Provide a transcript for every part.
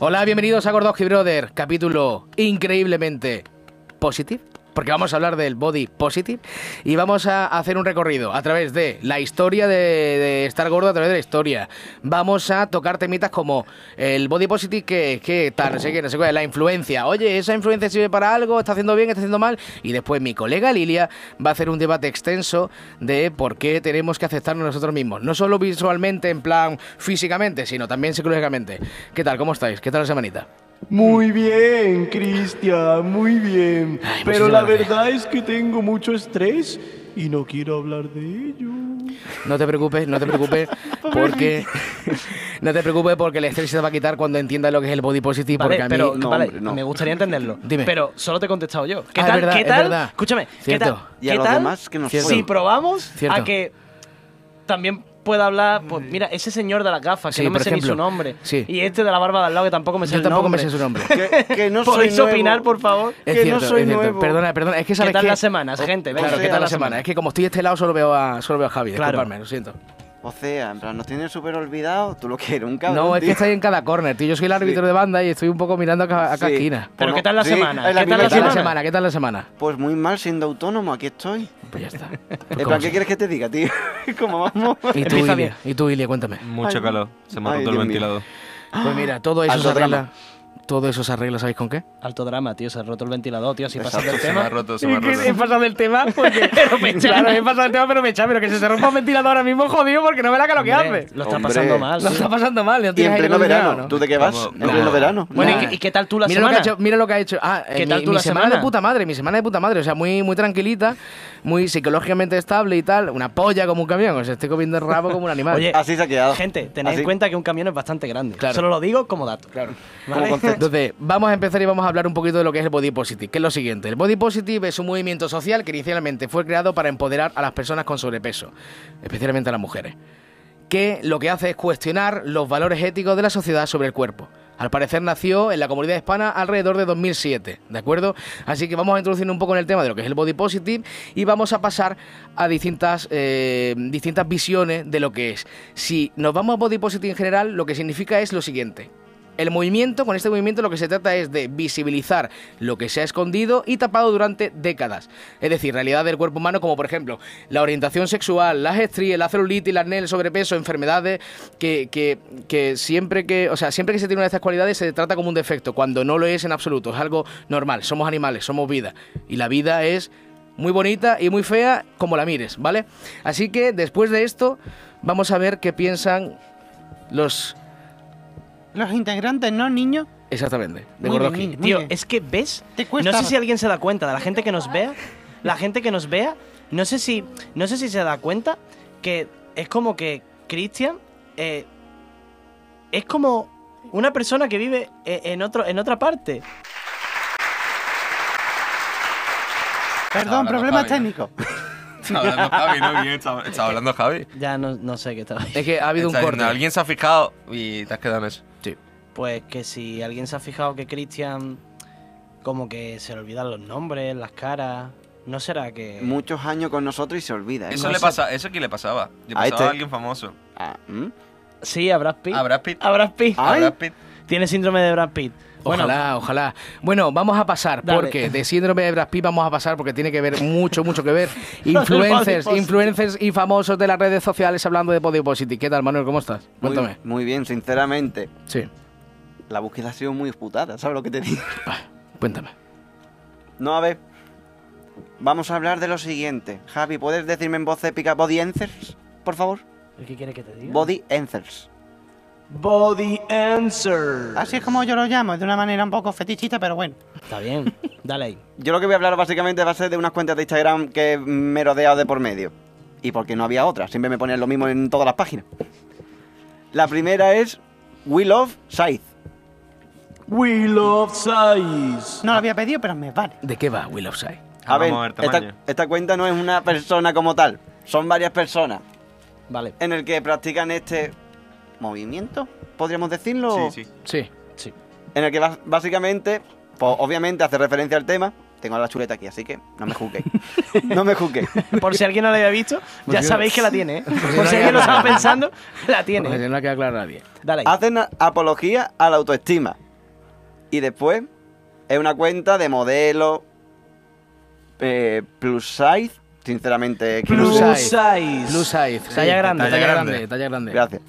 Hola, bienvenidos a Gordoski Brother, capítulo increíblemente positivo. Porque vamos a hablar del body positive y vamos a hacer un recorrido a través de la historia de, estar gordo, a través de la historia. Vamos a tocar temitas como el body positive, que, que tal, no sé qué, no sé qué, la influencia. Oye, ¿esa influencia sirve para algo? ¿Está haciendo bien? ¿Está haciendo mal? Y después mi colega Lilia va a hacer un debate extenso de por qué tenemos que aceptarnos nosotros mismos. No solo visualmente, en plan físicamente, sino también psicológicamente. ¿Qué tal? ¿Cómo estáis? ¿Qué tal la semanita? Muy bien, Cristian, muy bien. Ay, Pero la verdad es que tengo mucho estrés y no quiero hablar de ello. No te preocupes, no te preocupes, porque no te preocupes porque el estrés se te va a quitar cuando entiendas lo que es el body positive, Vale, porque a mí pero no, vale, hombre, no. me gustaría entenderlo. Dime. Pero solo te he contestado yo. ¿Qué Ah, es tal? verdad, ¿Qué es tal? verdad. Escúchame, Cierto. ¿qué tal? Y a ¿Qué los tal demás que nos. Si probamos Cierto. a que también pueda hablar, pues mira, ese señor de las gafas, que Sí, no me sé ni ejemplo. su nombre, Sí. y este de la barba de al lado que tampoco me sé yo el tampoco me nombre. sé su nombre. Que, que no soy ¿Podéis nuevo. opinar, por favor? Es que cierto, no soy es cierto. nuevo. Perdona, perdona, es que sabes ¿Qué tal que- las semanas, gente? Venga, Claro, O ¿qué tal la semana? semana. Es que como estoy de este lado solo veo a, solo veo a Javi, Claro. disculpadme, lo siento. O sea, en plan, nos tienen súper olvidados. Tú lo que eres, un cabrón. No, es que tío. estáis en cada corner, tío. Yo soy el árbitro de banda y estoy un poco mirando a cada, a cada Sí. esquina. Pero ¿qué tal la sí, semana? la ¿Qué tal ¿Qué la semana? semana? ¿Qué tal la semana? Pues muy mal siendo autónomo, aquí estoy. Pues ya está. Pues En como plan, ¿qué quieres que te diga, tío? ¿Cómo vamos? ¿Y tú, Ilia? ¿Y tú, Ilia? Cuéntame. Mucho Ay, calor. Se me ha roto el ventilador. Pues mira, todo eso Alto arregla. Eso se arregla, ¿sabéis con qué? Alto drama, tío, se ha roto el ventilador, tío, si pasas del Se me ha tema. roto, se me ha roto. He pasado del tema porque. claro, he pasado del tema, pero me echa. Pero que se se rompa un ventilador ahora mismo jodido porque no me la que lo que hace. Lo está Hombre. pasando mal. Lo está pasando mal. no Y en pleno verano. ¿no? ¿Tú de qué vas? En no. pleno verano. Bueno. ¿y qué, tal tú la semana? mira lo que ha hecho. Ah, ¿Qué eh, tal tú mi la semana de puta madre, mi semana de puta madre. O sea, muy, muy tranquilita, muy psicológicamente estable y tal. Una polla como un camión. O sea, estoy comiendo el rabo como un animal. Oye, Así se ha quedado. Gente, tened en cuenta que un camión es bastante grande. Solo lo digo como dato. Claro. Entonces, vamos a empezar y vamos a hablar un poquito de lo que es el body positive, que es lo siguiente. El body positive es un movimiento social que inicialmente fue creado para empoderar a las personas con sobrepeso, especialmente a las mujeres, que lo que hace es cuestionar los valores éticos de la sociedad sobre el cuerpo. Al parecer nació en la comunidad hispana alrededor de 2007, ¿de acuerdo? Así que vamos a introducir un poco en el tema de lo que es el body positive y vamos a pasar a distintas, eh, distintas visiones de lo que es. Si nos vamos a body positive en general, lo que significa es lo siguiente. El movimiento, con este movimiento lo que se trata es de visibilizar lo que se ha escondido y tapado durante décadas. Es decir, realidad del cuerpo humano como por ejemplo la orientación sexual, las estrías, la celulitis, el acné, el sobrepeso, enfermedades que, que, que siempre que, o sea, siempre que se tiene una de estas cualidades se trata como un defecto, cuando no lo es en absoluto, es algo normal, somos animales, somos vida y la vida es muy bonita y muy fea como la mires, ¿vale? Así que después de esto vamos a ver qué piensan los Los integrantes, ¿no, niño? Exactamente, de bien, niño. Tío, bien. es que ves. Te cuesta- No sé si alguien se da cuenta de la gente que nos vea. La gente que nos vea. No sé si. No sé si se da cuenta que es como que Christian. eh, es como una persona que vive eh, en otro, en otra parte. Perdón, problemas técnicos. Está hablando Javi, ¿no? ¿Quién está, está hablando Javi? Ya no, no sé qué estaba. Es que ha habido un corte. diciendo, Alguien se ha fijado y te has quedado en eso. Pues que si alguien se ha fijado que Christian. Como que se le olvidan los nombres, las caras. ¿No será que.? Muchos años con nosotros y se olvida. ¿eh? Eso No le pasa, eso que le pasaba. Le A pasaba este. a alguien famoso. Ah, ¿mm? Sí, a Brad Pitt. A Brad Pitt. A Brad Pitt. A Ay. Brad Pitt. Tiene síndrome de Brad Pitt. Bueno, Ojalá, ojalá. Bueno, vamos a pasar, Dale. porque de síndrome de Brad Pitt vamos a pasar porque tiene que ver mucho, mucho que ver. Influencers, influencers y famosos de las redes sociales hablando de body positive. ¿Qué tal, Manuel? ¿Cómo estás? Cuéntame. muy bien, sinceramente. Sí, La búsqueda ha sido muy disputada, ¿sabes lo que te digo? cuéntame. No, a ver. Vamos a hablar de lo siguiente. Javi, ¿puedes decirme en voz épica body answers, por favor? ¿qué quiere que te diga? Body answers. Body answer. Así es como yo lo llamo, de una manera un poco fetichista, pero bueno. Está bien. Dale ahí. Yo lo que voy a hablar básicamente va a ser de unas cuentas de Instagram que me he rodeado de por medio. Y porque no había otra, siempre me ponían lo mismo en todas las páginas. La primera es We Love Scythe. We love size. No lo había pedido, pero me vale. ¿De qué va Will of Sight? A ver, vamos a ver esta, tamaño. esta cuenta no es una persona como tal, son varias personas Vale. en el que practican este movimiento, podríamos decirlo. Sí, sí. Sí. Sí. En el que básicamente, pues obviamente hace referencia al tema. Tengo la chuleta aquí, así que no me juzguéis. no me juzguéis. Por si alguien no la había visto, ya Porque- sabéis que la tiene, ¿eh? no Por si alguien lo estaba pensando, la Porque tiene. no ha quedado claro a nadie. Dale ahí. Hacen apología a la autoestima. Y después es una cuenta de modelo eh, plus size. Sinceramente, no Plus sé. size. Plus size. Talla grande. Talla, Talla grande. grande. Talla grande. Gracias.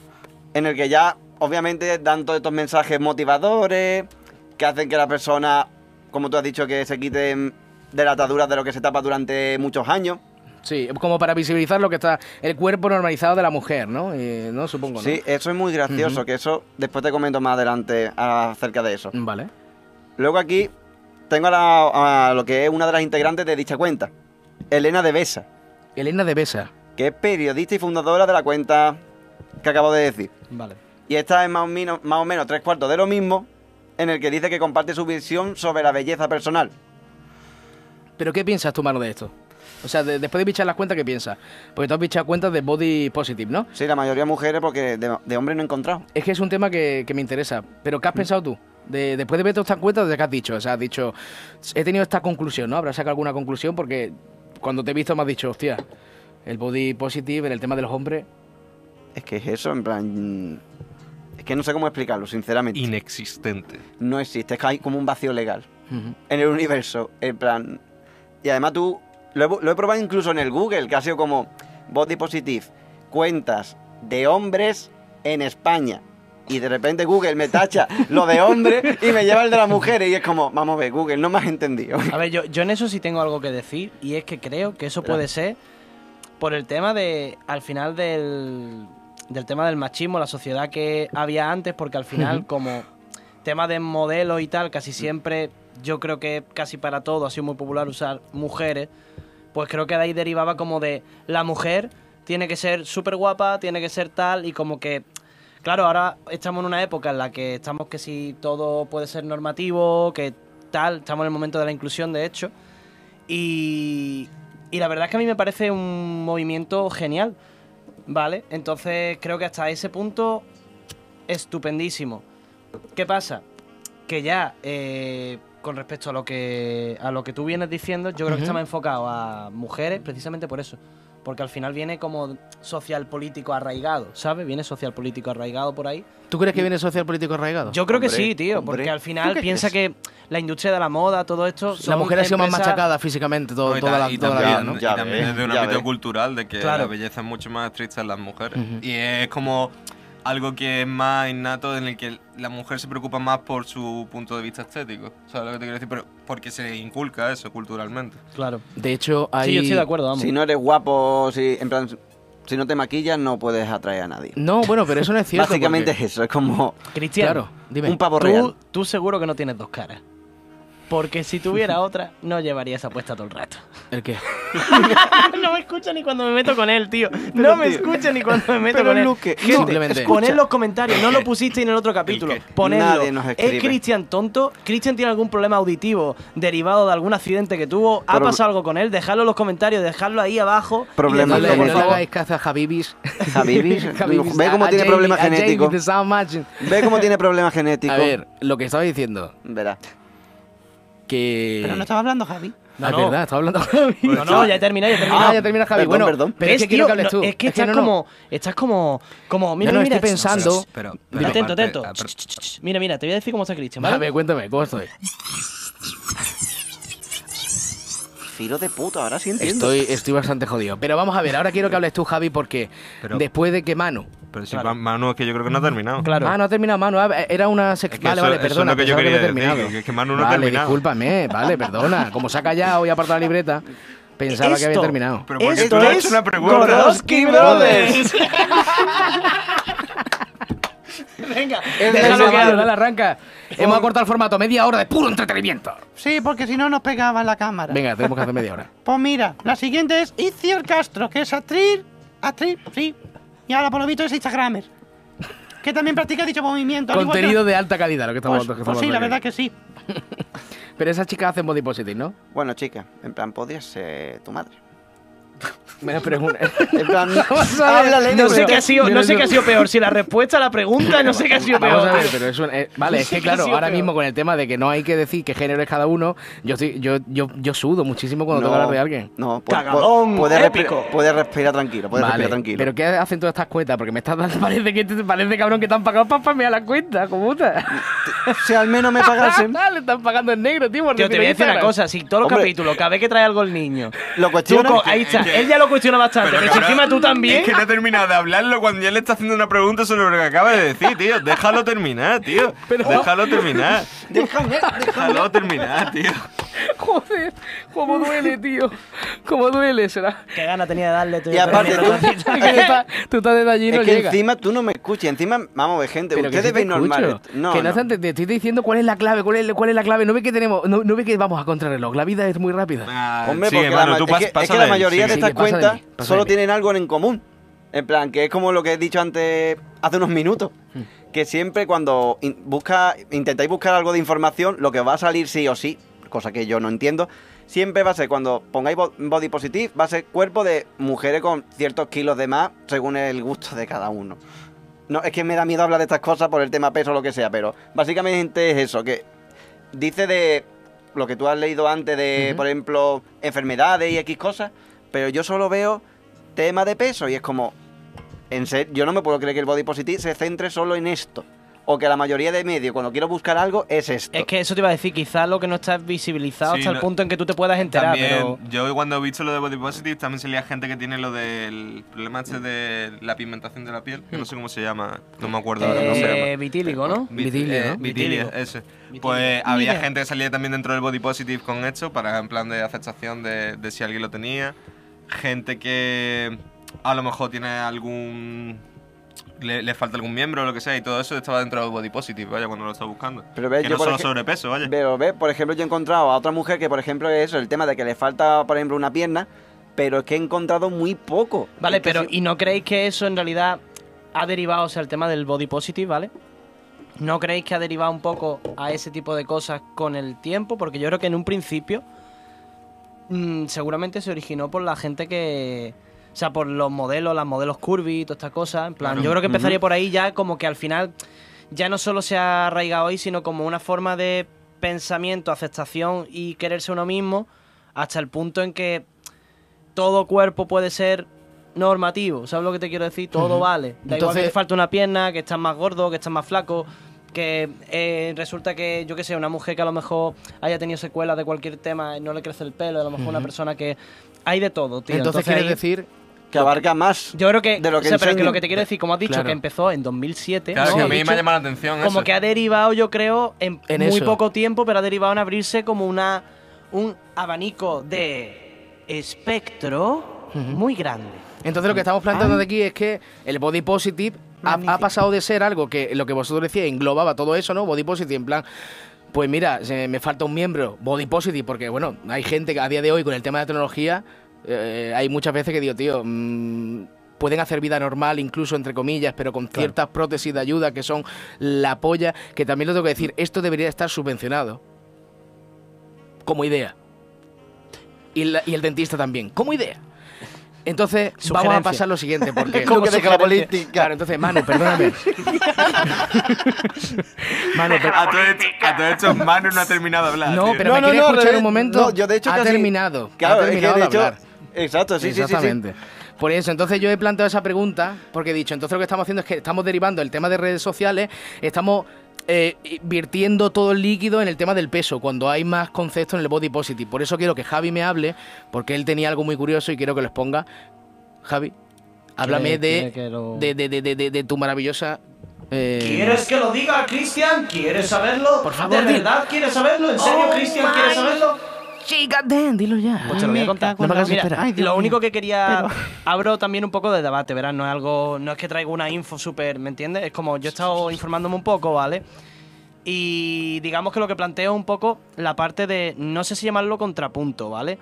En el que ya, obviamente, dan todos estos mensajes motivadores que hacen que la persona, como tú has dicho, que se quite de la atadura de lo que se tapa durante muchos años. Sí, como para visibilizar lo que está el cuerpo normalizado de la mujer, ¿no? Eh, ¿no? Supongo, ¿no? Sí, eso es muy gracioso, que eso después te comento más adelante acerca de eso. Vale. Luego aquí tengo a, la- a lo que es una de las integrantes de dicha cuenta, Elena de Besa, Elena de Besa. que es periodista y fundadora de la cuenta que acabo de decir. Vale. Y esta es más o, menos, más o menos tres cuartos de lo mismo, en el que dice que comparte su visión sobre la belleza personal. ¿Pero qué piensas tú, mano, de esto? O sea, de- después de bichar las cuentas, ¿qué piensas? Porque tú has bichado cuentas de body positive, ¿no? Sí, la mayoría mujeres, porque de, de hombres no he encontrado. Es que es un tema que, que me interesa. ¿Pero qué has pensado tú? De, después de ver todas estas cuentas, ¿de qué has dicho? O sea, has dicho, he tenido esta conclusión, ¿no? ¿Habrás sacado alguna conclusión? Porque cuando te he visto me has dicho, hostia, el body positive, en el tema de los hombres... Es que es eso, en plan... Es que no sé cómo explicarlo, sinceramente. Inexistente. No existe, es que hay como un vacío legal. En el universo. En plan. Y además tú. Lo he, lo he probado incluso en el Google, que ha sido como body positive, cuentas de hombres en España. Y de repente Google me tacha lo de hombres y me lleva el de las mujeres. Y es como, vamos a ver, Google, no me has entendido. A ver, yo, yo en eso sí tengo algo que decir y es que creo que eso puede ser por el tema de, al final del, del tema del machismo, la sociedad que había antes, porque al final como tema de modelos y tal, casi siempre, yo creo que casi para todo ha sido muy popular usar mujeres, pues creo que de ahí derivaba como de la mujer tiene que ser súper guapa, tiene que ser tal y como que... Claro, ahora estamos en una época en la que estamos que si todo puede ser normativo, que tal, estamos en el momento de la inclusión, de hecho. Y, y la verdad es que a mí me parece un movimiento genial, ¿vale? Entonces creo que hasta ese punto, estupendísimo. ¿Qué pasa? Que ya, eh, con respecto a lo que a lo que tú vienes diciendo, yo creo que está más enfocado a mujeres precisamente por eso. Porque al final viene como social político arraigado, ¿sabes? Viene social político arraigado por ahí. ¿Tú crees que viene social político arraigado? Yo creo que sí, tío, hombre. porque al ¿Tú final piensa que la industria de la moda, todo esto. la son mujer ha sido más machacada físicamente todo- No, y toda, la, y toda la también, vida, ¿no? Ya y también ves, desde un ámbito ves. cultural de que Claro. la belleza es mucho más estricta en las mujeres. Y es como algo que es más innato en el que la mujer se preocupa más por su punto de vista estético. ¿Sabes lo que te quiero decir? Pero porque se inculca eso culturalmente. Claro. De hecho, hay... Sí, yo estoy de acuerdo, vamos. Si no eres guapo, si, en plan, si no te maquillas, no puedes atraer a nadie. No, bueno, pero eso no es cierto. Básicamente porque- es eso, es como Cristian, Claro, dime. un pavo tú, real. tú seguro que no tienes dos caras. Porque si tuviera otra, no llevaría esa puesta todo el rato. ¿El qué? no me escucha ni cuando me meto con él, tío. No me tío. escucha ni cuando me meto Pero, con él. Luque, Gente, Simplemente- poned los comentarios. No lo pusisteis en el otro capítulo. Ponedlo. Nadie nos escribe. ¿Es Cristian tonto? ¿Cristian tiene algún problema auditivo derivado de algún accidente que tuvo? ¿Ha Pro- pasado algo con él? Dejadlo en los comentarios, dejadlo ahí abajo. Problema No le, hagáis caza a Javibis. Javibis, ve cómo tiene problemas genéticos. Ve cómo tiene problemas genéticos. A ver, lo que estaba diciendo, Verás. Que... Pero no estaba hablando Javi. Ah, es No, no. verdad, estaba hablando Javi. No, no, ya he terminado, ya he terminado. Ah, ya termina Javi. Perdón, bueno, perdón. pero es que ¿Ves, quiero que hables No, tú. Es que estás no, no. como. Estás como. Como. Mira, no, mira. estoy pensando- Pero, pero Atento, atento. ah. Mira, mira, te voy a decir cómo está Cristian, A ¿vale? ver, cuéntame, ¿cómo estoy? Filo de puta, ahora sí entiendo. Estoy, estoy bastante jodido. Pero vamos a ver, ahora quiero que hables tú, Javi, porque Pero- después de que Manu... Pero si Claro. Ma- Manu es que yo creo que no ha terminado. Claro. Ah, no ha terminado Manu. ah, Era una sec- Es que Vale, vale, eso es perdona. lo que yo quería decir, terminado. que- que Manu no ha vale, terminado. discúlpame. Vale, perdona. Como se ha callado y ha apartado la libreta, pensaba que había terminado. Pero porque Esto tú le has es hecho una pregunta. Brothers. Venga, Déjalo que dale, arranca. Hemos acortado el formato, media hora de puro entretenimiento. Sí, porque si no nos pegaba la cámara. Venga, tenemos que hacer media hora. Pues mira, la siguiente es Itziar Castro, que es actriz, actriz, sí. Y ahora por lo visto es Instagramer. Que también practica dicho movimiento. al igual que- Contenido de alta calidad, lo que estamos, Pues, que pues estamos sí, la hablando verdad que sí. Pero esa chica hace body positive, ¿no? Bueno, chica, en plan, podría ser tu madre. En plan, háblale de No sé qué ha sido, no sé yo- qué ha sido peor, si la respuesta a la pregunta, no sé qué ha sido Vamos peor. a ver, pero es un- eh, vale, es que claro, ahora pero- mismo con el tema de que no hay que decir qué género es cada uno, yo estoy, yo, yo, yo sudo muchísimo cuando tengo que hablar de alguien. No, pu- Cagadón, pu- puedes, épico. respi- puedes respirar tranquilo, puedes Vale, respirar tranquilo. pero ¿qué hacen todas estas cuentas? Porque me estás dando, parece que te parece cabrón que te han pagado para spamear la cuenta, como puta. Si al menos me pagasen. Le están pagando en negro, tío. Tío, te voy a decir una cosa, si todos los capítulos, cada vez que trae algo el niño, Lo ahí está, que- él ya lo cuestiona bastante, pero, si cabrón, encima tú también, Es que no he terminado de hablarlo cuando ya le está haciendo una pregunta sobre lo que acaba de decir, tío. Déjalo terminar, tío. Déjalo terminar. Déjame, Déjalo terminar, tío. Joder, cómo duele, tío. Cómo duele, será. qué gana tenía de darle tú Y aparte, tú- tú estás- tú estás desde allí y no Es que llega. encima tú no me escuchas. Encima, vamos a ver, gente. Pero que ustedes sí te veis normal. esto. No, que no, no. te, te estoy diciendo cuál es la clave, cuál es, cuál es la clave. No ve que tenemos, no, no ve que vamos a contrarreloj. La vida es muy rápida. Ah, Hombre, sigue, porque mano, la, ma- tú es, pas- que, es que la mayoría de estas cuentas mí, solo tienen algo en común. En plan, que es como lo que he dicho antes, hace unos minutos. Hmm. Que siempre cuando in- busca, intentáis buscar algo de información, lo que va a salir sí o sí, cosa que yo no entiendo, siempre va a ser cuando pongáis bo- body positive, va a ser cuerpo de mujeres con ciertos kilos de más, según el gusto de cada uno. No, es que me da miedo hablar de estas cosas por el tema peso o lo que sea, pero básicamente es eso, que dice de lo que tú has leído antes de, por ejemplo, enfermedades y X cosas, pero yo solo veo tema de peso y es como, en serio, yo no me puedo creer que el body positive se centre solo en esto. O que la mayoría de medios, cuando quiero buscar algo, es esto. es que eso te iba a decir, quizás lo que no está visibilizado Sí, hasta el punto en que tú te puedas enterar, También, pero yo cuando he visto lo de Body Positive, también salía gente que tiene lo del problema este de la pigmentación de la piel, que no sé cómo se llama, no me acuerdo ahora cómo se llama. eh, vitíligo, ¿no? Vit- Vitilio, eh, Vitíligo. ese. Vitíligo. Pues había Mira. gente que salía también dentro del body positive con esto, para en plan de aceptación de, de si alguien lo tenía. Gente que a lo mejor tiene algún. Le, le falta algún miembro o lo que sea, y todo eso estaba dentro del body positive, vaya, cuando lo estaba buscando. Pero ves, que yo no por solo sobrepeso, vaya. Pero ve, por ejemplo, yo he encontrado a otra mujer que, por ejemplo, es eso, el tema de que le falta, por ejemplo, una pierna, pero es que he encontrado muy poco. Vale, Es pero si- ¿y no creéis que eso en realidad ha derivado, o sea, el tema del body positive, ¿vale? ¿No creéis que ha derivado un poco a ese tipo de cosas con el tiempo? Porque yo creo que en un principio mm, seguramente se originó por la gente que... O sea, por los modelos, las modelos curvy y todas estas cosas. En plan, Claro. yo creo que empezaría por ahí ya como que al final ya no solo se ha arraigado ahí, sino como una forma de pensamiento, aceptación y quererse uno mismo hasta el punto en que todo cuerpo puede ser normativo, ¿sabes lo que te quiero decir? Todo vale. Da igual que Entonces- te falta una pierna, que estás más gordo, que estás más flaco, que eh, resulta que, yo qué sé, una mujer que a lo mejor haya tenido secuelas de cualquier tema y no le crece el pelo, a lo mejor una persona que... Hay de todo, tío. Entonces, quieres ahí- decir que abarca más. Yo creo que... de lo que o sea, pero que lo que te quiero decir, como has dicho, Claro. que empezó en 2007, Claro, ¿no? que a mí me ha llamado la atención como eso. que ha derivado, yo creo, en, En muy eso. poco tiempo, pero ha derivado en abrirse como una un abanico de espectro muy grande. Entonces lo que estamos planteando de aquí es que el body positive ha, ha pasado de ser algo que lo que vosotros decíais englobaba todo eso, ¿no? Body positive en plan, pues mira, se- me falta un miembro, body positive, porque bueno, hay gente que a día de hoy con el tema de la tecnología, eh, hay muchas veces que digo, tío, mm, pueden hacer vida normal, incluso entre comillas, pero con ciertas prótesis de ayuda que son la polla, que también lo tengo que decir, esto debería estar subvencionado. Como idea. Y, la- y el dentista también, como idea. Entonces, vamos a pasar lo siguiente, porque... Como que deja la política. Claro, entonces, Manu, perdóname. Manu, per- A todo, esto, a todo esto, Manu no ha terminado de hablar. No, tío. pero me quiere escuchar un momento. No, yo de hecho ha casi- terminado. Claro, ha es que terminado de de hecho- hablar. Exacto, sí, sí, sí, sí. Exactamente. Por eso, entonces yo he planteado esa pregunta, porque he dicho, entonces lo que estamos haciendo es que estamos derivando el tema de redes sociales, estamos eh, virtiendo todo el líquido en el tema del peso, cuando hay más conceptos en el body positive. Por eso quiero que Javi me hable, porque él tenía algo muy curioso y quiero que lo exponga. Javi, háblame de, lo- de, de, de, de- de- de tu maravillosa... eh, ¿Quieres que lo diga, Cristian? ¿Quieres saberlo? Por favor, ¿De verdad quieres saberlo? ¿En serio, Oh Cristian, quieres saberlo? Sí, goddamn, dilo ya. Pues te lo voy a Me contar. No Mira, esperar. Ay, Dios lo mío. único que quería. Pero- Abro también un poco de debate, ¿verdad? No es algo. No es que traigo una info súper. ¿Me entiendes? Es como yo he estado informándome un poco, ¿vale? Y digamos que lo que planteo es un poco la parte de. No sé si llamarlo contrapunto, ¿vale?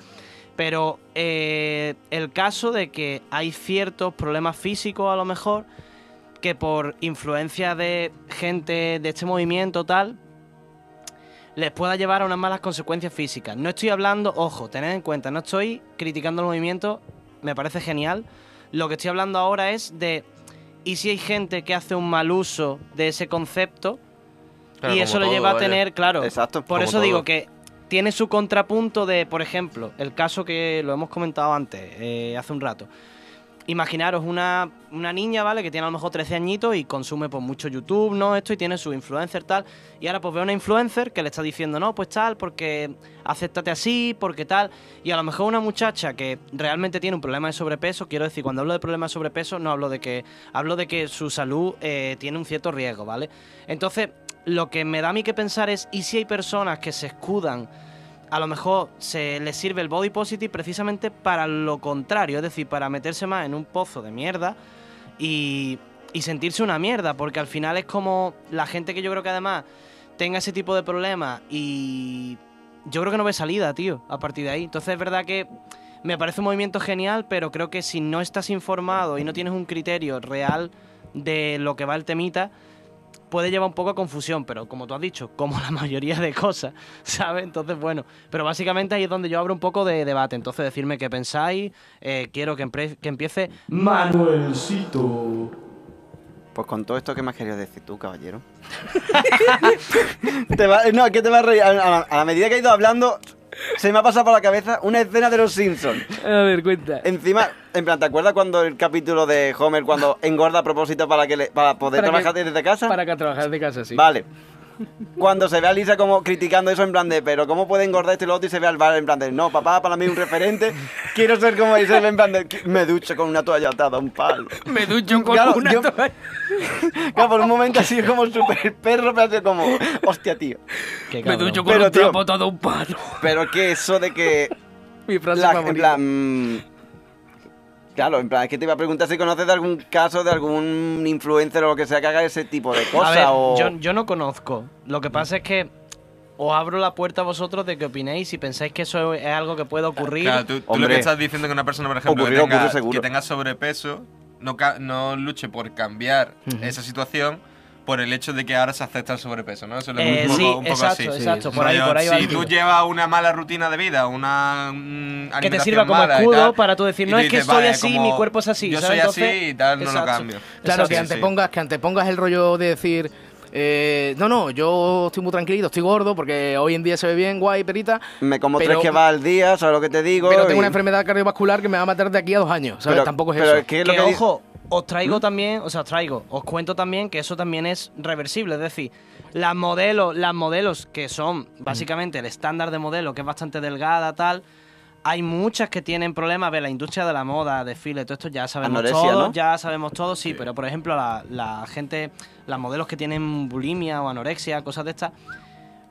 Pero eh, el caso de que hay ciertos problemas físicos, a lo mejor, que por influencia de gente de este movimiento tal, les pueda llevar a unas malas consecuencias físicas. No estoy hablando, ojo, tened en cuenta, no estoy criticando el movimiento me parece genial. Lo que estoy hablando ahora es de. ¿Y si hay gente que hace un mal uso de ese concepto? Claro, y eso le lleva a tener, claro. Exacto. Por eso digo que tiene su contrapunto de, por ejemplo, el caso que lo hemos comentado antes, eh, hace un rato. Imaginaros una, una niña, ¿vale? Que tiene a lo mejor 13 añitos y consume pues mucho YouTube, ¿no? Esto y tiene su influencer tal. Y ahora pues ve una influencer que le está diciendo, no, pues tal, porque acéptate así, porque tal. Y a lo mejor una muchacha que realmente tiene un problema de sobrepeso, quiero decir, cuando hablo de problema de sobrepeso no hablo de que, hablo de que su salud eh, tiene un cierto riesgo, ¿vale? Entonces, lo que me da a mí que pensar es, ¿y si hay personas que se escudan a lo mejor se les sirve el body positive precisamente para lo contrario, es decir, para meterse más en un pozo de mierda y, y sentirse una mierda, porque al final es como la gente que yo creo que además tenga ese tipo de problemas y yo creo que no ve salida, tío, a partir de ahí. Entonces es verdad que me parece un movimiento genial, pero creo que si no estás informado y no tienes un criterio real de lo que va el temita, puede llevar un poco a confusión, pero como tú has dicho, como la mayoría de cosas, ¿sabes? Entonces, bueno, pero básicamente ahí es donde yo abro un poco de debate. Entonces, decirme qué pensáis, eh, quiero que, que empiece Manuelcito. Pues con todo esto, ¿qué me has querido decir tú, caballero? Te va- no, es que te vas a reír. A, a- a la medida que he ido hablando, se me ha pasado por la cabeza una escena de los Simpsons. A ver, cuenta. Encima, en plan, ¿te acuerdas cuando el capítulo de Homer cuando engorda a propósito para que le- para poder Para que- trabajar desde casa? Para que trabajar de casa, sí. Vale. Cuando se ve a Lisa como criticando eso en plan de, pero ¿cómo puede engordar este y lo otro? Y se ve al bar en plan de, no, papá, para mí es un referente, quiero ser como ve en plan de, me ducho con una toalla atada a un palo. Me ducho con Claro, una yo- toalla. Claro, por un momento así como súper perro, pero así como, hostia, tío. Qué Me ducho con Pero, un tío- trapo todo un palo. Pero que eso de que, Mi frase la- en favorita. plan... mm, Claro, en plan, es que te iba a preguntar si conoces de algún caso de algún influencer o lo que sea que haga ese tipo de cosas o... yo, yo no conozco. Lo que pasa es que os abro la puerta a vosotros de que opinéis si pensáis que eso es algo que puede ocurrir. Claro, tú, tú lo que estás diciendo que una persona, por ejemplo, que, tenga, que sobrepeso, no, luche por cambiar esa situación por el hecho de que ahora se acepta el sobrepeso, ¿no? Eso es Eh, un poco, sí, un poco exacto, así. exacto. Sí, Por ahí, por ahí va Si tú llevas una mala rutina de vida, una mm, que te sirva como escudo tal, para tú decir, no es que soy vale, así, mi cuerpo es así. Yo ¿sabes? soy así Entonces, y tal, no lo cambio. Claro, Exacto. que antepongas, que antepongas el rollo de decir. eh, no, no, yo estoy muy tranquilito, estoy gordo porque hoy en día se ve bien, guay, perita. Me como Pero- tres que va al día, ¿sabes lo que te digo? Pero tengo Y- una enfermedad cardiovascular que me va a matar de aquí a dos años, ¿sabes? Pero- Tampoco es pero eso. es que lo que que ojo, os traigo ¿Mm? también, o sea, os traigo, os cuento también que eso también es reversible, es decir, las modelos, las modelos que son básicamente el estándar de modelo, que es bastante delgada, tal, hay muchas que tienen problemas, a ver, la industria de la moda, desfile, todo esto ya sabemos todos, ¿no? ya sabemos todos, sí, pero por ejemplo, la, la gente, las modelos que tienen bulimia o anorexia, cosas de estas,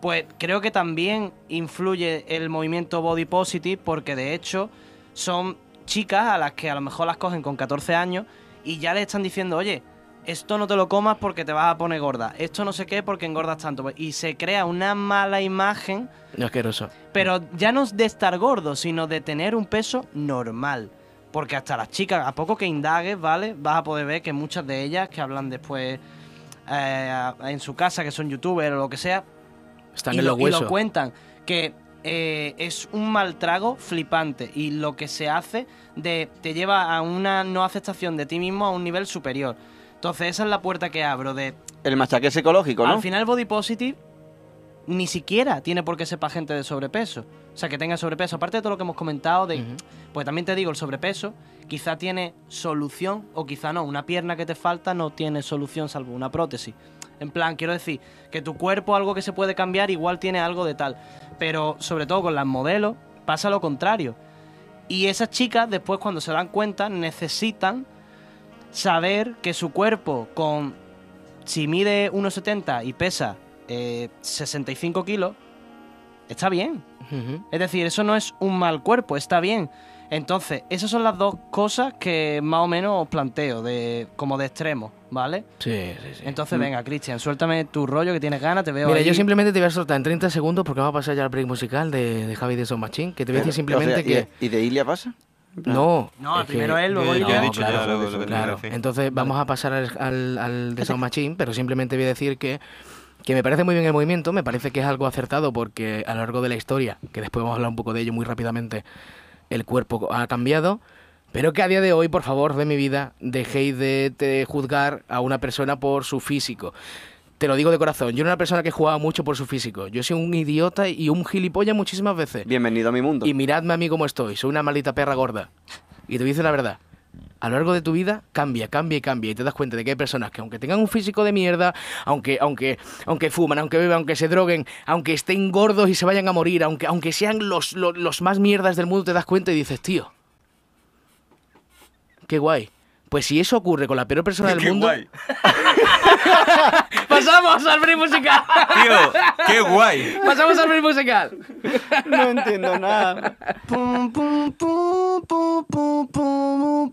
pues creo que también influye el movimiento body positive porque de hecho son chicas a las que a lo mejor las cogen con 14 años y ya le están diciendo, oye, esto no te lo comas porque te vas a poner gorda, esto no sé qué porque engordas tanto. Y se crea una mala imagen, No, asqueroso. pero ya no es de estar gordo, sino de tener un peso normal. Porque hasta las chicas, a poco que indagues, ¿vale? Vas a poder ver que muchas de ellas que hablan después eh, en su casa, que son youtubers o lo que sea, Están y en lo, los y lo cuentan que eh, es un mal trago flipante y lo que se hace de te lleva a una no aceptación de ti mismo a un nivel superior. Entonces esa es la puerta que abro de El machaque psicológico, ¿no? al final body positive ni siquiera tiene por qué ser para gente de sobrepeso. O sea, que tenga sobrepeso. Aparte de todo lo que hemos comentado, de, pues también te digo, el sobrepeso quizá tiene solución o quizá no. Una pierna que te falta no tiene solución salvo una prótesis. En plan, quiero decir, que tu cuerpo, algo que se puede cambiar, igual tiene algo de tal. Pero sobre todo con las modelos, pasa lo contrario. Y esas chicas, después cuando se dan cuenta, necesitan saber que su cuerpo con... Si mide 1,70 y pesa eh, 65 kilos, está bien. Es decir, eso no es un mal cuerpo, está bien. Entonces, esas son las dos cosas que más o menos os planteo, de, como de extremo, ¿vale? Sí, sí, sí. Entonces, venga, Cristian, suéltame tu rollo que tienes ganas, te veo Mira, ahí. yo simplemente te voy a soltar en 30 segundos porque vamos a pasar ya al break musical de, de Javi de Son Machine, que te voy a decir simplemente O sea, que... ¿y, ¿Y de Ilia pasa? No. No, primero que- él, luego Yo- No, dicho claro, ya lo- Claro, entonces vamos a pasar al, al, al de Sound Machine, pero simplemente voy a decir que, que me parece muy bien el movimiento, me parece que es algo acertado porque a lo largo de la historia, que después vamos a hablar un poco de ello muy rápidamente, el cuerpo ha cambiado, Pero que a día de hoy, por favor, de mi vida, dejéis de, de juzgar a una persona por su físico. Te lo digo de corazón, yo era una persona que jugaba mucho por su físico. Yo soy un idiota y un gilipollas muchísimas veces. Bienvenido a mi mundo. Y miradme a mí como estoy, soy una maldita perra gorda. Y te decir la verdad. A lo largo de tu vida cambia, cambia y cambia y te das cuenta de que hay personas que aunque tengan un físico de mierda, aunque, aunque, aunque fuman, aunque beban, aunque se droguen, aunque estén gordos y se vayan a morir, aunque, aunque sean los, los, los más mierdas del mundo, te das cuenta y dices, tío, qué guay. Pues si eso ocurre con la peor persona del Qué mundo, guay. pasamos al break musical. Tío, qué guay. pasamos al break musical. No entiendo nada. Pum, pum, pum, pum, pum, pum,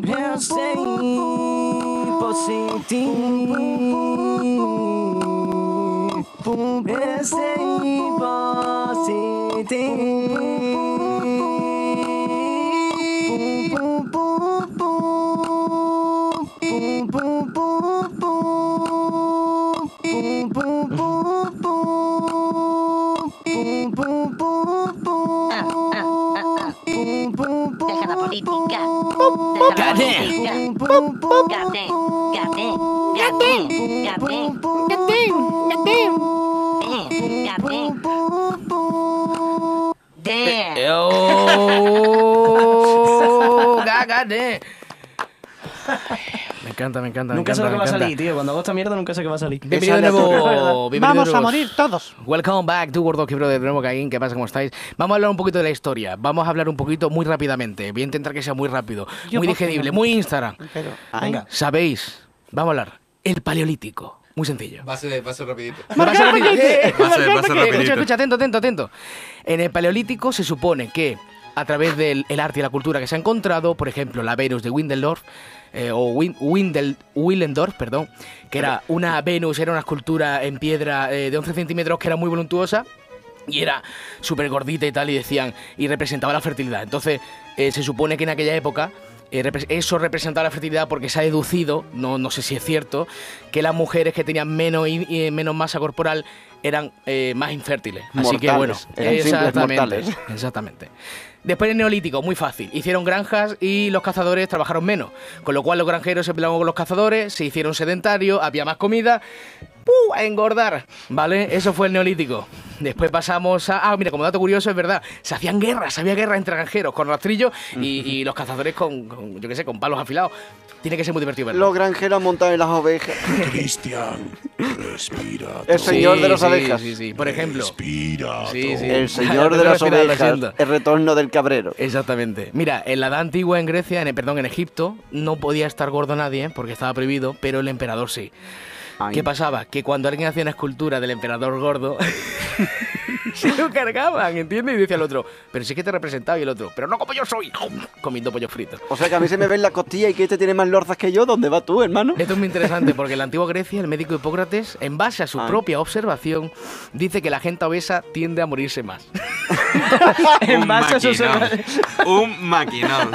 pensei por sentir. Pensei por sentir. Goddamn. Goddamn. Goddamn. Goddamn. Goddamn. Encanta, me encanta. me Nunca sé encanta, lo que va a encanta. salir, tío. Cuando hago esta mierda nunca sé qué va a salir. Bienvenido de nuevo. bienvenido Vamos a morir todos. Welcome back to World of Bro de nuevo Caín. ¿Qué pasa? ¿Cómo estáis? Vamos a hablar un poquito de la historia. Vamos a hablar un poquito muy rápidamente. Voy a intentar que sea muy rápido, Yo muy digerible, no. muy Instagram. Pero, Venga. ¿Sabéis? Vamos a hablar. El paleolítico. Muy sencillo. Va a ser, va a ser rapidito. Va a ser rapidito. Escucha, escucha, atento, atento, atento. En el Paleolítico se supone que a través del el arte y la cultura que se ha encontrado, por ejemplo, la Venus de Windendorf, eh, o Win- Windel, Willendorf, perdón, que era una Venus, era una escultura en piedra eh, de 11 centímetros que era muy voluntuosa. Y era súper gordita y tal, y decían, y representaba la fertilidad. Entonces, eh, se supone que en aquella época eso representaba la fertilidad porque se ha deducido, no, no sé si es cierto, que las mujeres que tenían menos, menos masa corporal eran eh, más infértiles. Así que bueno, exactamente, mortales. exactamente. Después el neolítico, muy fácil. Hicieron granjas y los cazadores trabajaron menos. Con lo cual los granjeros se peleaban con los cazadores, se hicieron sedentarios, había más comida. ¡Puh! A engordar. ¿Vale? Eso fue el neolítico. Después pasamos a. Ah, mira, como dato curioso, es verdad. Se hacían guerras, había guerras entre granjeros con rastrillos y, y los cazadores con, con, yo qué sé, con palos afilados. Tiene que ser muy divertido verlo. Los granjeros montados en las ovejas. Cristian, respira. El señor Sí, de las sí, ovejas. Sí, sí, por ejemplo. Respira. Sí, sí. El señor de las ovejas. El retorno del cabrero. Exactamente. Mira, en la edad antigua en Grecia, en, perdón, en Egipto, no podía estar gordo nadie porque estaba prohibido, pero el emperador sí. Ay. ¿Qué pasaba? Que cuando alguien hacía una escultura del emperador gordo, se lo cargaban, ¿entiendes? Y decía el otro, pero sí que te representaba y el otro, pero no como yo soy, comiendo pollo frito. O sea que a mí se me ven las costillas y que este tiene más lorzas que yo. ¿Dónde vas tú, hermano? Esto es muy interesante porque en la antigua Grecia el médico Hipócrates, en base a su Ay. propia observación, dice que la gente obesa tiende a morirse más. En Un base a sus maquinón. Un maquinón.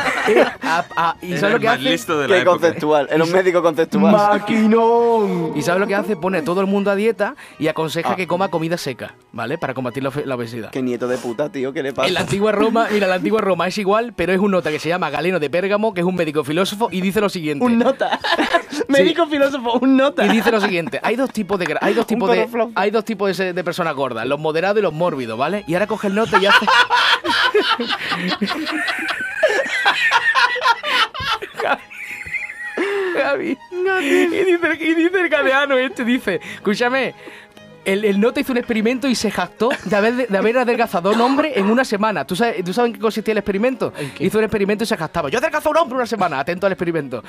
A- a- ¿Y sabes lo el que más hace? listo de la Qué época. conceptual. Era un médico conceptual. ¡Maquinón! ¿Y sabes lo que hace? Pone a todo el mundo a dieta y aconseja Ah. que coma comida seca, ¿vale? Para combatir la, ofe- la obesidad. Qué nieto de puta, tío. ¿Qué le pasa? En la antigua Roma, mira, la antigua Roma es igual, pero es un nota que se llama Galeno de Pérgamo, que es un médico filósofo, y dice lo siguiente. Un nota. Médico filósofo, un nota. Y dice lo siguiente, hay dos tipos de hay dos tipos de hay dos tipos de, de personas gordas, los moderados y los mórbidos, ¿vale? Y ahora coge el nota y hace Gaby. Y dice, y dice el cadeano este, dice, escúchame, El, el nota hizo un experimento y se jactó de haber, de haber adelgazado a un hombre en una semana. ¿Tú sabes, ¿Tú sabes en qué consistía el experimento? Hizo un experimento y se jactaba. Yo adelgazo a un hombre una semana. Atento al experimento.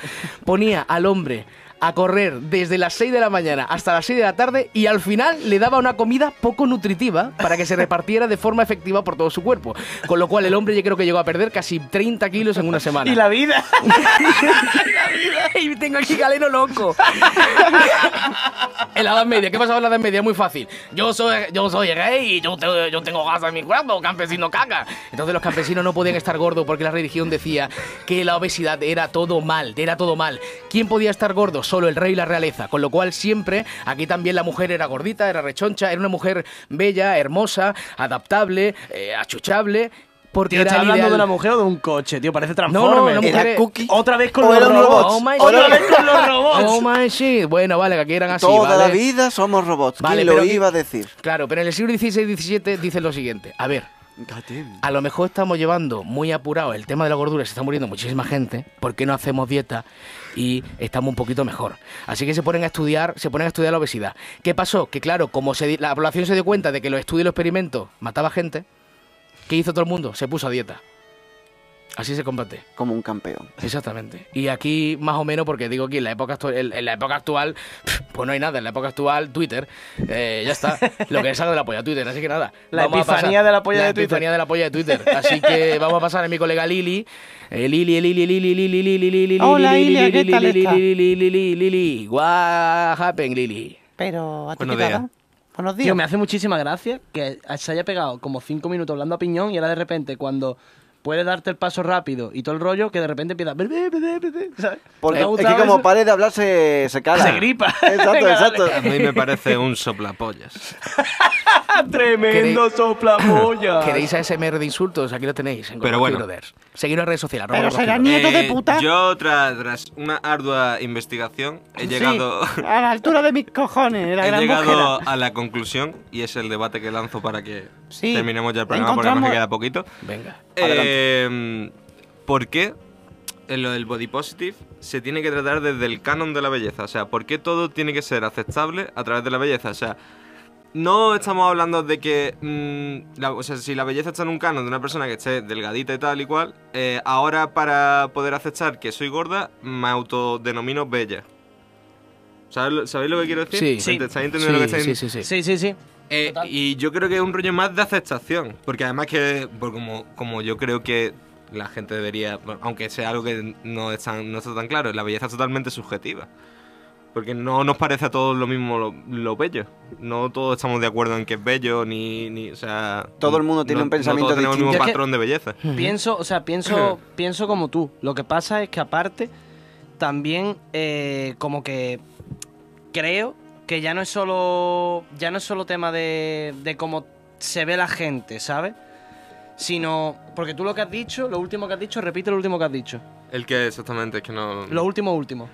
Ponía al hombre a correr desde las 6 de la mañana hasta las 6 de la tarde y al final le daba una comida poco nutritiva para que se repartiera de forma efectiva por todo su cuerpo. Con lo cual el hombre yo creo que llegó a perder casi 30 kilos en una semana. Y la vida. y tengo aquí galeno loco. en la Edad Media, ¿qué pasaba en la Edad Media? Muy fácil. Yo soy, yo soy rey y yo, te- yo tengo gas en mi cuerpo, campesino caca. Entonces los campesinos no podían estar gordos porque la religión decía que la obesidad era todo mal, era todo mal. ¿Quién podía estar gordo? Solo el rey y la realeza. Con lo cual siempre, aquí también la mujer era gordita, era rechoncha, era una mujer bella, hermosa, adaptable, eh, achuchable. Porque Tío, era ¿estás el hablando ideal. de una mujer o de un coche? Tío, parece No, no, Transformers. la mujer cookie. Otra vez con O los robots. robots. Oh my Otra vez con los robots. Oh my shit. Bueno, vale, que aquí eran así. Toda ¿vale? la vida somos robots. Vale, ¿Quién lo iba a decir? Claro, pero en el siglo XVI y XVII dicen lo siguiente. A ver, a lo mejor estamos llevando muy apurado el tema de la gordura, se está muriendo muchísima gente, ¿por qué no hacemos dieta y estamos un poquito mejor? Así que se ponen a estudiar, se ponen a estudiar la obesidad. ¿Qué pasó? Que claro, como se la población se dio cuenta de que los estudios y los experimentos mataba gente, ¿qué hizo todo el mundo? Se puso a dieta. Así se combate. Como un campeón. Exactamente. Y aquí más o menos, porque digo que en la época actual, en, la época actual pues no hay nada. En la época actual, Twitter, eh, ya está. Lo que salga de la polla Twitter. Así que nada. La vamos a epifanía pasar- de la polla la de Twitter. epifanía de la polla de Twitter. Así que vamos a pasar a mi colega Lili. Eh, Lili, Lili, Lili, Lili, Lili, Lili, Lili, Hola, Lili, ¿qué tal Lili? Lili, Lili, Lili, Lili. What happened, Lili? Pero, ¿a ti qué? Buenos días. Tío, me hace muchísima gracia que se haya pegado como cinco minutos hablando a piñón y ahora de repente cuando puede darte el paso rápido y todo el rollo, que de repente empieza... ¿sabes? Porque ¿Te ha es que como eso? pare de hablar se, se cala. Se gripa. Exacto, exacto. A mí me parece un soplapollas. ¡Tremendo soplapollas! ¿Queréis ASMR de insultos? Aquí lo tenéis. En Pero bueno. Seguidnos en redes sociales. Pero será nieto de Eh, puta. Yo, tras, tras una ardua investigación, he Sí, llegado, a la altura de mis cojones, la he gran llegado mojera. a la conclusión, y es el debate que lanzo para que Sí, terminemos ya el programa porque nos encontramos- queda poquito. Venga. Eh, ¿Por qué en lo del body positive se tiene que tratar desde el canon de la belleza? O sea, ¿por qué todo tiene que ser aceptable a través de la belleza? O sea, no estamos hablando de que, mm, la- o sea, si la belleza está en un canon de una persona que esté delgadita y tal y cual, eh, ahora para poder aceptar que soy gorda, me autodenomino bella. ¿Sabes lo- ¿Sabéis lo que quiero decir? Sí. Sí. ¿Estáis entendiendo lo que estoy sí, sí, sí. Sí, sí, sí. eh, y yo creo que es un rollo más de aceptación. Porque además que, pues como, como yo creo que la gente debería, aunque sea algo que no, es tan- no está tan claro, la belleza es totalmente subjetiva. Porque no nos parece a todos lo mismo lo, lo bello. No todos estamos de acuerdo en que es bello, ni, ni o sea... Todo el mundo tiene no- un pensamiento no todos tenemos el mismo distinto. patrón de belleza. Pienso, o sea, pienso, pienso como tú. Lo que pasa es que aparte, también eh, como que creo que ya no es solo. Ya no es solo tema de, de cómo se ve la gente, ¿sabes? Sino. Porque tú lo que has dicho, lo último que has dicho, repite lo último que has dicho. El que exactamente, es que no... Lo último, último.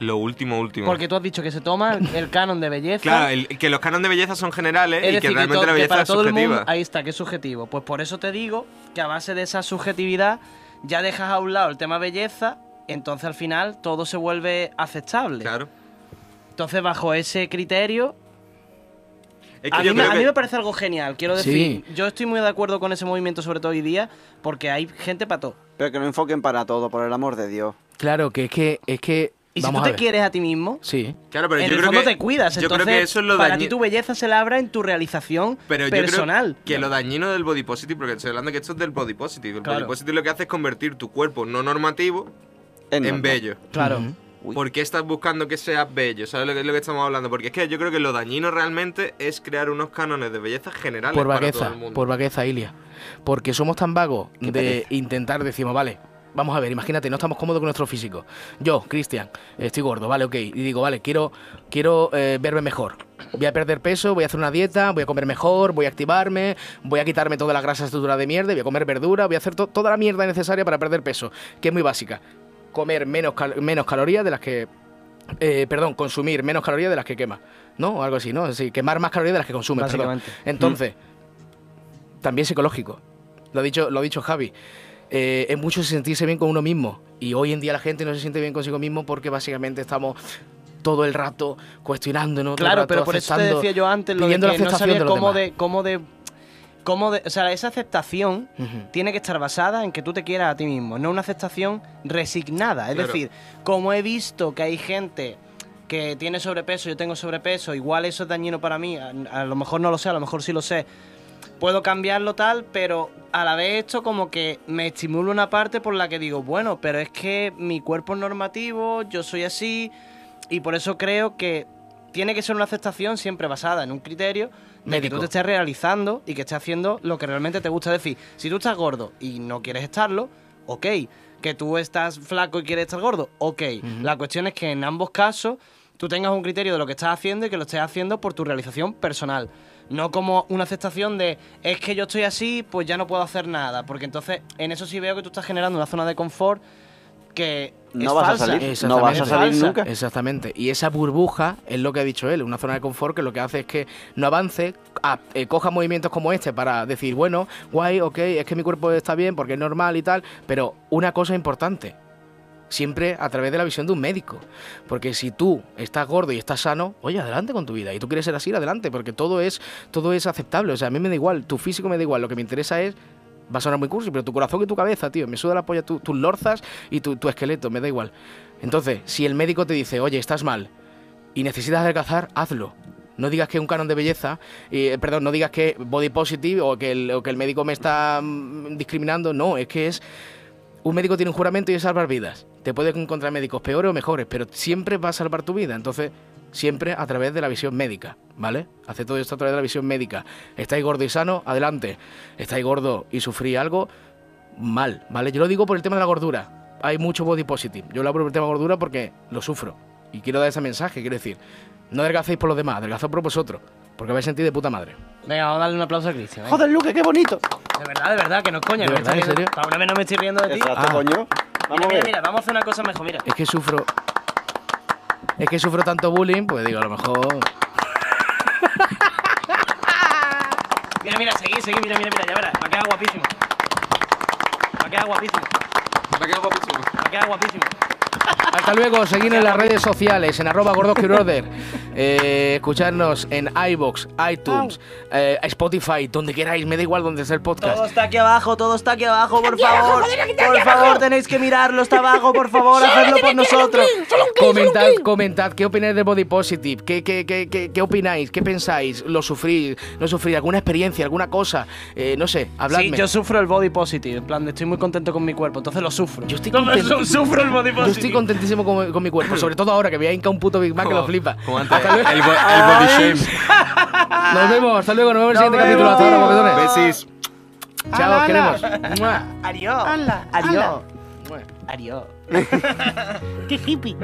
Lo último, último. Porque tú has dicho que se toma el, canon de belleza. Claro, el- que los cánones de belleza son generales Es y que realmente la que belleza para es todo el subjetiva. mundo, ahí está, que es subjetivo. Pues por eso te digo que a base de esa subjetividad ya dejas a un lado el tema belleza, entonces al final todo se vuelve aceptable. Claro. Entonces bajo ese criterio, Es que a mí, yo me, creo a mí que- me parece algo genial. Quiero Sí. decir, yo estoy muy de acuerdo con ese movimiento, sobre todo hoy día, porque hay gente para todo. Pero que no enfoquen para todo, por el amor de Dios. Claro, que es que. Es que Y vamos si tú te quieres a ti mismo, Sí. Claro, pero en yo el creo fondo que, te cuidas. Yo Entonces, creo que eso es lo para dañi- ti tu belleza se labra en tu realización Pero yo personal. creo que lo dañino del body positive, porque estoy hablando que esto es del body positive. El Claro. body positive lo que hace es convertir tu cuerpo no normativo en bello. Claro. Uy. ¿Por qué estás buscando que seas bello? ¿Sabes lo que es lo que estamos hablando? Porque es que yo creo que lo dañino realmente es crear unos cánones de belleza generales Por para vagueza, todo el mundo. por vagueza, Ilia. Porque somos tan vagos de pereza. intentar, decimos, vale, vamos a ver, imagínate, no estamos cómodos con nuestro físico. Yo, Cristian, estoy gordo, vale, ok. Y digo, vale, quiero, quiero eh, verme mejor. Voy a perder peso, voy a hacer una dieta, voy a comer mejor, voy a activarme, voy a quitarme toda la grasa estructura de mierda, voy a comer verdura, voy a hacer to- toda la mierda necesaria para perder peso, que es muy básica. Comer menos, cal- menos calorías de las que eh, perdón, consumir menos calorías de las que quema, ¿no? O algo así, ¿no? Sí, quemar más calorías de las que consume. Entonces, también psicológico. Lo ha dicho, lo ha dicho Javi. Eh, es mucho sentirse bien con uno mismo. Y hoy en día la gente no se siente bien consigo mismo porque básicamente estamos todo el rato cuestionándonos, Claro, rato pero por eso te decía yo antes lo de que no sabía de cómo de, cómo de, cómo de, o sea, esa aceptación tiene que estar basada en que tú te quieras a ti mismo, no una aceptación resignada. Es Claro. decir, como he visto que hay gente que tiene sobrepeso, yo tengo sobrepeso, igual eso es dañino para mí, a, a lo mejor no lo sé, a lo mejor sí lo sé. Puedo cambiarlo tal, pero a la vez esto como que me estimula una parte por la que digo, bueno, pero es que mi cuerpo es normativo, yo soy así, y por eso creo que tiene que ser una aceptación siempre basada en un criterio de que tú te estés realizando y que estés haciendo lo que realmente te gusta. Decir, si tú estás gordo y no quieres estarlo, ok. Que tú estás flaco y quieres estar gordo, ok. La cuestión es que en ambos casos tú tengas un criterio de lo que estás haciendo y que lo estés haciendo por tu realización personal. No como una aceptación de es que yo estoy así, pues ya no puedo hacer nada. Porque entonces en eso sí veo que tú estás generando una zona de confort que No es vas a salir. No vas a Exactamente. salir nunca. Exactamente. Y esa burbuja es lo que ha dicho él, una zona de confort que lo que hace es que no avance, a- eh, coja movimientos como este para decir, bueno, guay, ok, es que mi cuerpo está bien porque es normal y tal, pero una cosa importante, siempre a través de la visión de un médico. Porque si tú estás gordo y estás sano, oye, adelante con tu vida. Y tú quieres ser así, adelante, porque todo es, todo es aceptable. O sea, a mí me da igual, tu físico me da igual, lo que me interesa es Va a sonar muy cursi, pero tu corazón y tu cabeza, tío. Me suda la polla tu- tus lorzas y tu, tu esqueleto, me da igual. Entonces, si el médico te dice, oye, estás mal y necesitas adelgazar, hazlo. No digas que es un canon de belleza, eh, perdón, no digas que body positive o que el, o que el médico me está mm, discriminando. No, es que es. Un médico tiene un juramento y es salvar vidas. Te puedes encontrar médicos peores o mejores, pero siempre va a salvar tu vida. Entonces, siempre a través de la visión médica, ¿vale? Hace todo esto a través de la visión médica. ¿Estáis gordo y sano? Adelante. ¿Estáis gordo y sufrís algo? Mal, ¿vale? Yo lo digo por el tema de la gordura. Hay mucho body positive. Yo lo hablo por el tema de gordura porque lo sufro. Y quiero dar ese mensaje, quiero decir, no adelgacéis por los demás, adelgazad por vosotros. Porque vais a sentir de puta madre. Venga, vamos a darle un aplauso a Cristian. Joder, Luque, qué bonito. De verdad, de verdad, que no es coña. ¿De verdad, en serio? Para una vez no me estoy riendo de ti. Exacto, Ah. coño. Mira, Vamos a mira, ver. mira, vamos a hacer una cosa mejor, mira. Es que sufro. Es que sufro tanto bullying, pues digo, a lo mejor. Mira, mira, seguí, seguí, mira, mira, mira, ya verás. Va a quedar guapísimo. Va a quedar guapísimo. Me ha quedado guapísimo. Va a quedar guapísimo. Hasta luego, seguidnos en las redes sociales, en arroba gordoskillorder, eh, escucharnos en iBox, iTunes, eh, Spotify, donde queráis, me da igual donde sea el podcast. Todo está aquí abajo, todo está aquí abajo, por favor. Por favor, tenéis que mirarlo, está abajo, por favor, hacedlo por nosotros. Comentad, comentad, ¿qué opináis del body positive? ¿Qué, qué, qué, qué, qué opináis? ¿Qué pensáis? ¿Lo sufrís? ¿No sufrís? ¿Alguna experiencia? ¿Alguna cosa? Eh, no sé, habladme. Sí, yo sufro el body positive, en plan, de estoy muy contento con mi cuerpo, entonces lo sufro. Yo estoy contento. Sufro el body Yo positive. Contentísimo con, con mi cuerpo, sobre todo ahora que voy a hincar un puto Big Mac que lo flipa. Como antes, el, bo- el body shame. Nos vemos, hasta luego, nos vemos en el siguiente capítulo. Hasta ahora. Besis. Chao, os queremos. Mua. Adiós. Adiós. Adiós. Qué hippie.